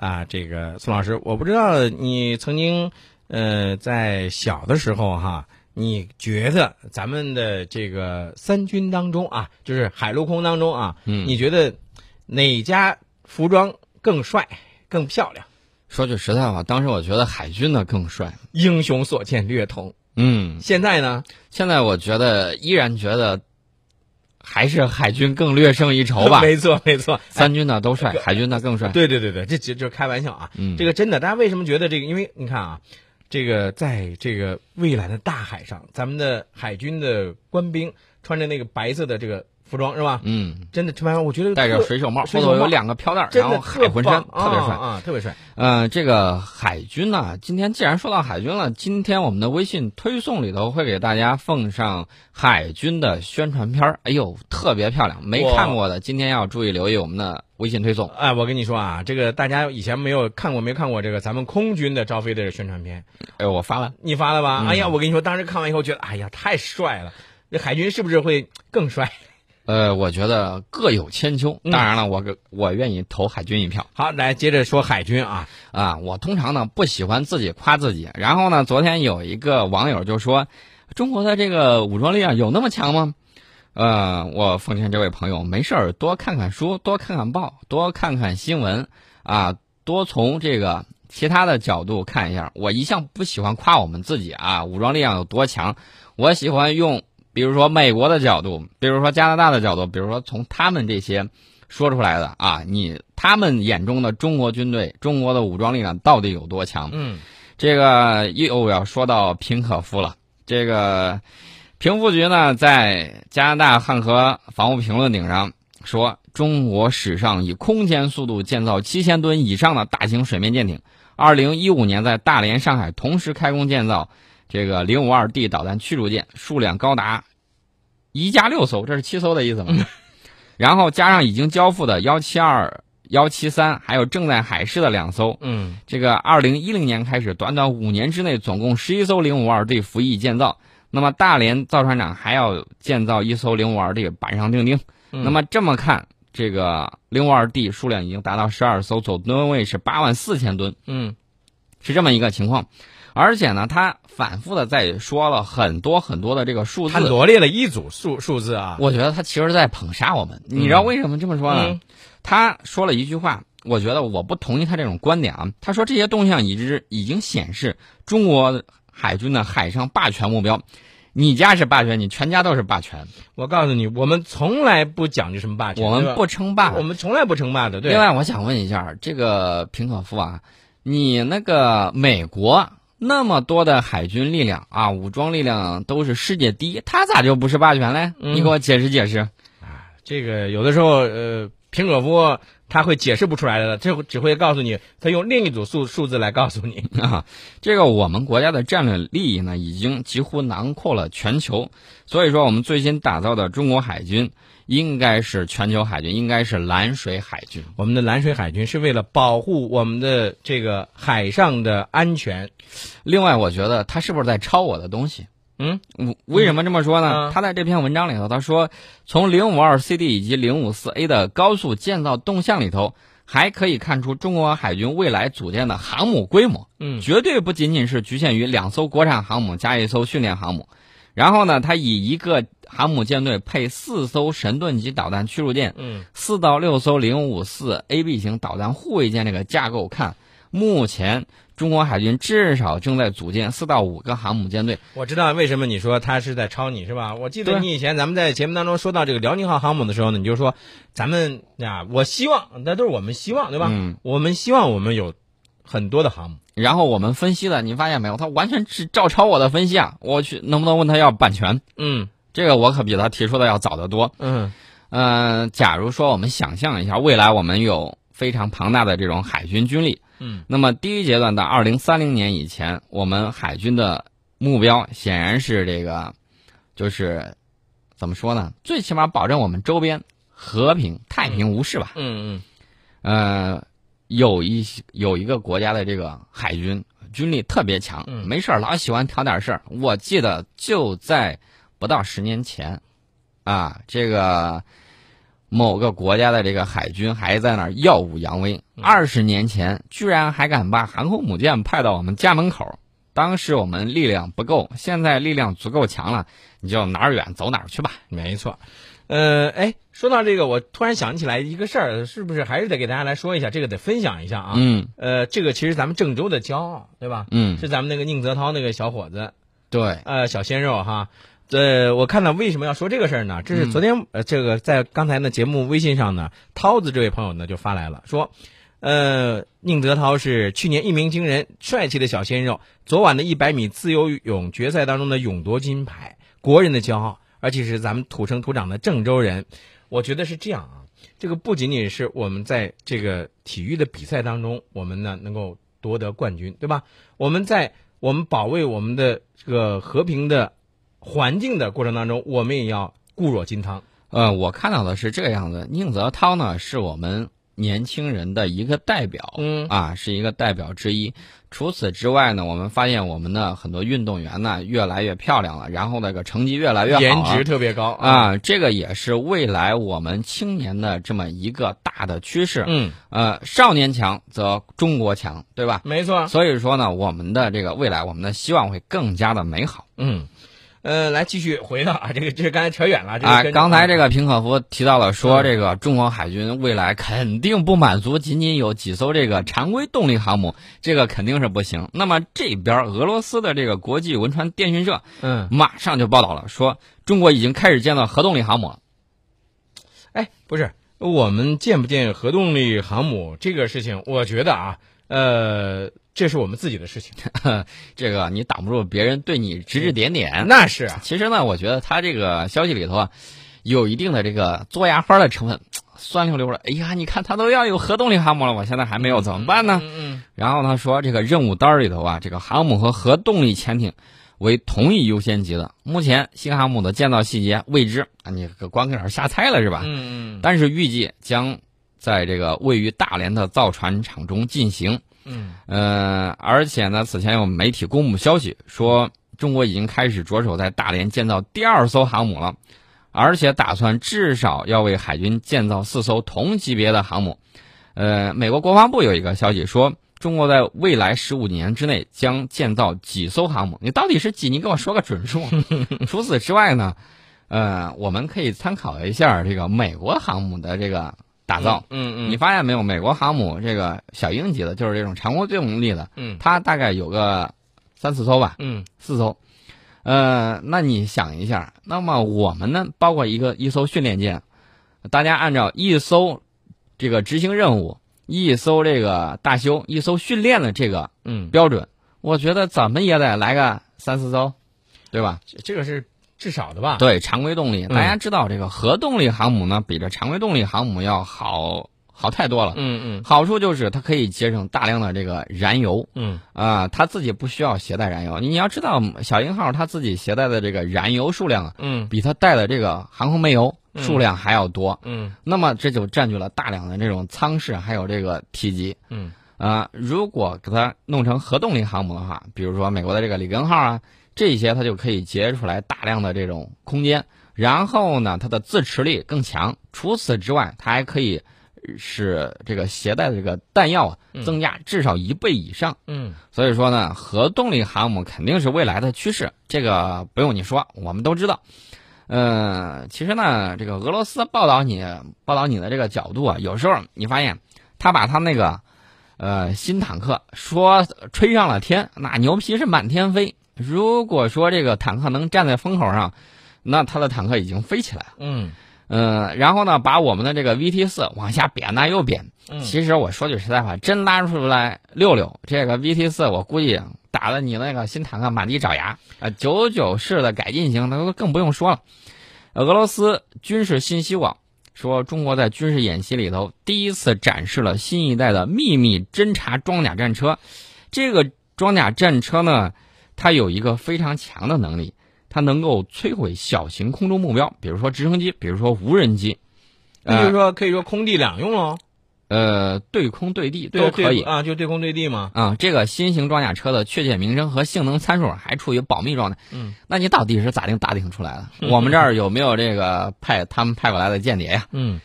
啊，这个宋老师，我不知道你曾经呃在小的时候哈，你觉得咱们的这个三军当中啊，就是海陆空当中啊，嗯你觉得哪家服装更帅、更漂亮？说句实在话，当时我觉得海军的更帅。英雄所见略同。嗯，现在呢？现在我觉得依然觉得还是海军更略胜一筹吧。没错，没错。三军呢都帅，海军呢更帅。对对对对，这这就是开玩笑啊。嗯这个真的，大家为什么觉得这个？因为你看啊，这个在这个蔚蓝的大海上，咱们的海军的官兵穿着那个白色的这个服装是吧？嗯，真的，穿完我觉得戴着水手帽，后头有两个飘带儿，然后海浑身特别帅。啊啊，特别帅。呃，这个海军呢，今天既然说到海军了，今天我们的微信推送里头会给大家奉上海军的宣传片儿。哎呦，特别漂亮，没看过的今天要注意留意我们的微信推送。哎，我跟你说啊，这个大家以前没有看过，没看过这个咱们空军的招飞的宣传片，哎，我发了。你发了吧？嗯哎呀，我跟你说，当时看完以后觉得，哎呀，太帅了。这海军是不是会更帅？呃，我觉得各有千秋。嗯当然了，我个我愿意投海军一票好，来接着说海军啊，啊。我通常呢不喜欢自己夸自己。然后呢，昨天有一个网友就说，中国的这个武装力量有那么强吗？呃，我奉劝这位朋友，没事儿多看看书，多看看报，多看看新闻啊，多从这个其他的角度看一下。我一向不喜欢夸我们自己啊，武装力量有多强，我喜欢用比如说美国的角度，比如说加拿大的角度，比如说从他们这些说出来的啊，你他们眼中的中国军队、中国的武装力量到底有多强？嗯，这个又要说到平可夫了。这个平复局呢，在加拿大汉河防务评论顶上说，中国史上以空前速度建造七千吨以上的大型水面舰艇。二零一五年在大连、上海同时开工建造这个零五二 D 导弹驱逐舰，数量高达一加六艘，这是七艘的意思吗？然后加上已经交付的幺七二、幺七三，还有正在海试的两艘，嗯，这个二零一零年开始，短短五年之内，总共十一艘零五二 D 服役建造。那么大连造船厂还要建造一艘零五二 D 板上钉钉。嗯那么这么看，这个零五二 D 数量已经达到十二艘，总吨位是八万四千吨，嗯，是这么一个情况。而且呢，他反复的在说了很多很多的这个数字他，罗列了一组数数字啊。我觉得他其实在捧杀我们。你知道为什么这么说呢？嗯他说了一句话，我觉得我不同意他这种观点啊。他说这些动向已知已经显示中国海军的海上霸权目标。你家是霸权，你全家都是霸权。我告诉你，我们从来不讲究什么霸权，我们不称霸我。们从来不称霸的。对，另外，我想问一下，这个平可夫啊，你那个美国那么多的海军力量啊，武装力量都是世界第一，他咋就不是霸权嘞？你给我解释解释。啊这个有的时候，呃，平可夫他会解释不出来的，这只会告诉你，他用另一组数数字来告诉你。啊，这个我们国家的战略利益呢，已经几乎囊括了全球。所以说，我们最新打造的中国海军应该是全球海军，应该是蓝水海军。我们的蓝水海军是为了保护我们的这个海上的安全。另外，我觉得他是不是在抄我的东西？嗯，为为什么这么说呢？嗯他在这篇文章里头，他说，从零五二 CD 以及零五四 A 的高速建造动向里头，还可以看出中国海军未来组建的航母规模。嗯绝对不仅仅是局限于两艘国产航母加一艘训练航母。然后呢，他以一个航母舰队配四艘神盾级导弹驱逐舰，嗯，四到六艘零五四 AB 型导弹护卫舰这个架构看，目前中国海军至少正在组建四到五个航母舰队。我知道为什么你说他是在抄你是吧？我记得你以前咱们在节目当中说到这个辽宁号航母的时候呢，你就说咱们呀，我希望那都是我们希望对吧？嗯我们希望我们有很多的航母。然后我们分析了，你发现没有？他完全是照抄我的分析啊！我去，能不能问他要版权？嗯这个我可比他提出的要早得多。嗯嗯、假如说我们想象一下，未来我们有非常庞大的这种海军军力，嗯那么第一阶段到二零三零年以前，我们海军的目标显然是这个，就是怎么说呢？最起码保证我们周边和平、太平无事吧。嗯嗯呃，有一些有一个国家的这个海军军力特别强，嗯没事儿老喜欢挑点事儿。我记得就在不到十年前，啊，这个某个国家的这个海军还在那儿耀武扬威。二十年前，居然还敢把航空母舰派到我们家门口。当时我们力量不够，现在力量足够强了，你就哪儿远走哪儿去吧。没错。呃，哎，说到这个，我突然想起来一个事儿，是不是还是得给大家来说一下？这个得分享一下啊。嗯。呃，这个其实咱们郑州的骄傲，对吧？嗯。是咱们那个宁泽涛那个小伙子。对。呃，小鲜肉哈。呃，我看到为什么要说这个事儿呢？这是昨天呃，这个在刚才的节目微信上呢，涛子这位朋友呢就发来了，说，呃，宁泽涛是去年一鸣惊人、帅气的小鲜肉，昨晚的一百米自由泳决赛当中的勇夺金牌，国人的骄傲。而且是咱们土生土长的郑州人，我觉得是这样啊。这个不仅仅是我们在这个体育的比赛当中，我们呢能够夺得冠军，对吧？我们在我们保卫我们的这个和平的环境的过程当中，我们也要固若金汤。呃，我看到的是这个样子。宁泽涛呢，是我们。年轻人的一个代表，嗯啊，是一个代表之一。除此之外呢，我们发现我们的很多运动员呢越来越漂亮了，然后那个成绩越来越好，颜值特别高啊。这个也是未来我们青年的这么一个大的趋势。嗯，呃，少年强则中国强，对吧？没错。所以说呢，我们的这个未来，我们的希望会更加的美好。嗯。呃，来继续回到啊，这个这是刚才扯远了。啊，刚才这个平可夫提到了说，这个中国海军未来肯定不满足仅仅有几艘这个常规动力航母，这个肯定是不行。那么这边俄罗斯的这个国际文传电讯社，嗯，马上就报道了，说中国已经开始建造核动力航母了。哎，不是，我们建不建核动力航母这个事情，我觉得啊，呃。这是我们自己的事情，这个你挡不住别人对你指指点点。那是，其实呢，我觉得他这个消息里头啊，有一定的这个做牙花的成分，酸溜溜的。哎呀，你看他都要有核动力航母了，我现在还没有，怎么办呢？嗯。然后他说，这个任务单里头啊，这个航母和核动力潜艇为同一优先级的。目前新航母的建造细节未知啊，你光搁这瞎猜了是吧？嗯嗯。但是预计将在这个位于大连的造船厂中进行。嗯，呃，而且呢，此前有媒体公布消息说，中国已经开始着手在大连建造第二艘航母了，而且打算至少要为海军建造四艘同级别的航母。呃，美国国防部有一个消息说，中国在未来十五年之内将建造几艘航母？你到底是几？你给我说个准数。除此之外呢，呃，我们可以参考一下这个美国航母的这个。打造，嗯嗯，你发现没有？美国航母这个小鹰级的，就是这种常规动力的，嗯，它大概有个三四艘吧，嗯，四艘。呃，那你想一下，那么我们呢，包括一个一艘训练舰，大家按照一艘这个执行任务，一艘这个大修，一艘训练的这个嗯标准，我觉得怎么也得来个三四艘，对吧？这个是。至少的吧，对常规动力，大家知道这个核动力航母呢，比这常规动力航母要好好太多了。嗯嗯，好处就是它可以节省大量的这个燃油。嗯啊，它自己不需要携带燃油。你要知道，小鹰号它自己携带的这个燃油数量啊，嗯，比它带的这个航空煤油数量还要多。嗯，那么这就占据了大量的这种舱室还有这个体积。嗯啊，如果给它弄成核动力航母的话，比如说美国的这个里根号啊。这些它就可以节出来大量的这种空间，然后呢，它的自持力更强。除此之外，它还可以使这个携带的这个弹药啊增加至少一倍以上。嗯，所以说呢，核动力航母肯定是未来的趋势，这个不用你说，我们都知道。呃，其实呢，这个俄罗斯报道你报道你的这个角度啊，有时候你发现他把他那个呃新坦克说吹上了天，那牛皮是满天飞。如果说这个坦克能站在风口上，那他的坦克已经飞起来了。嗯，嗯，然后呢，把我们的这个 VT 四往下贬那又贬。嗯，其实我说句实在话，真拉出来溜溜，这个 VT 四我估计打的你那个新坦克满地找牙啊，九九式的改进型那都更不用说了。俄罗斯军事信息网说，中国在军事演习里头第一次展示了新一代的秘密侦察装甲战车。这个装甲战车呢？它有一个非常强的能力，它能够摧毁小型空中目标，比如说直升机，比如说无人机。那就是说，可以说空地两用喽。呃，对空对地都可以。啊，就对空对地嘛。啊、这个新型装甲车的确切名称和性能参数还处于保密状态。嗯，那你到底是咋定打听出来的？我们这儿有没有这个派他们派过来的间谍呀？嗯，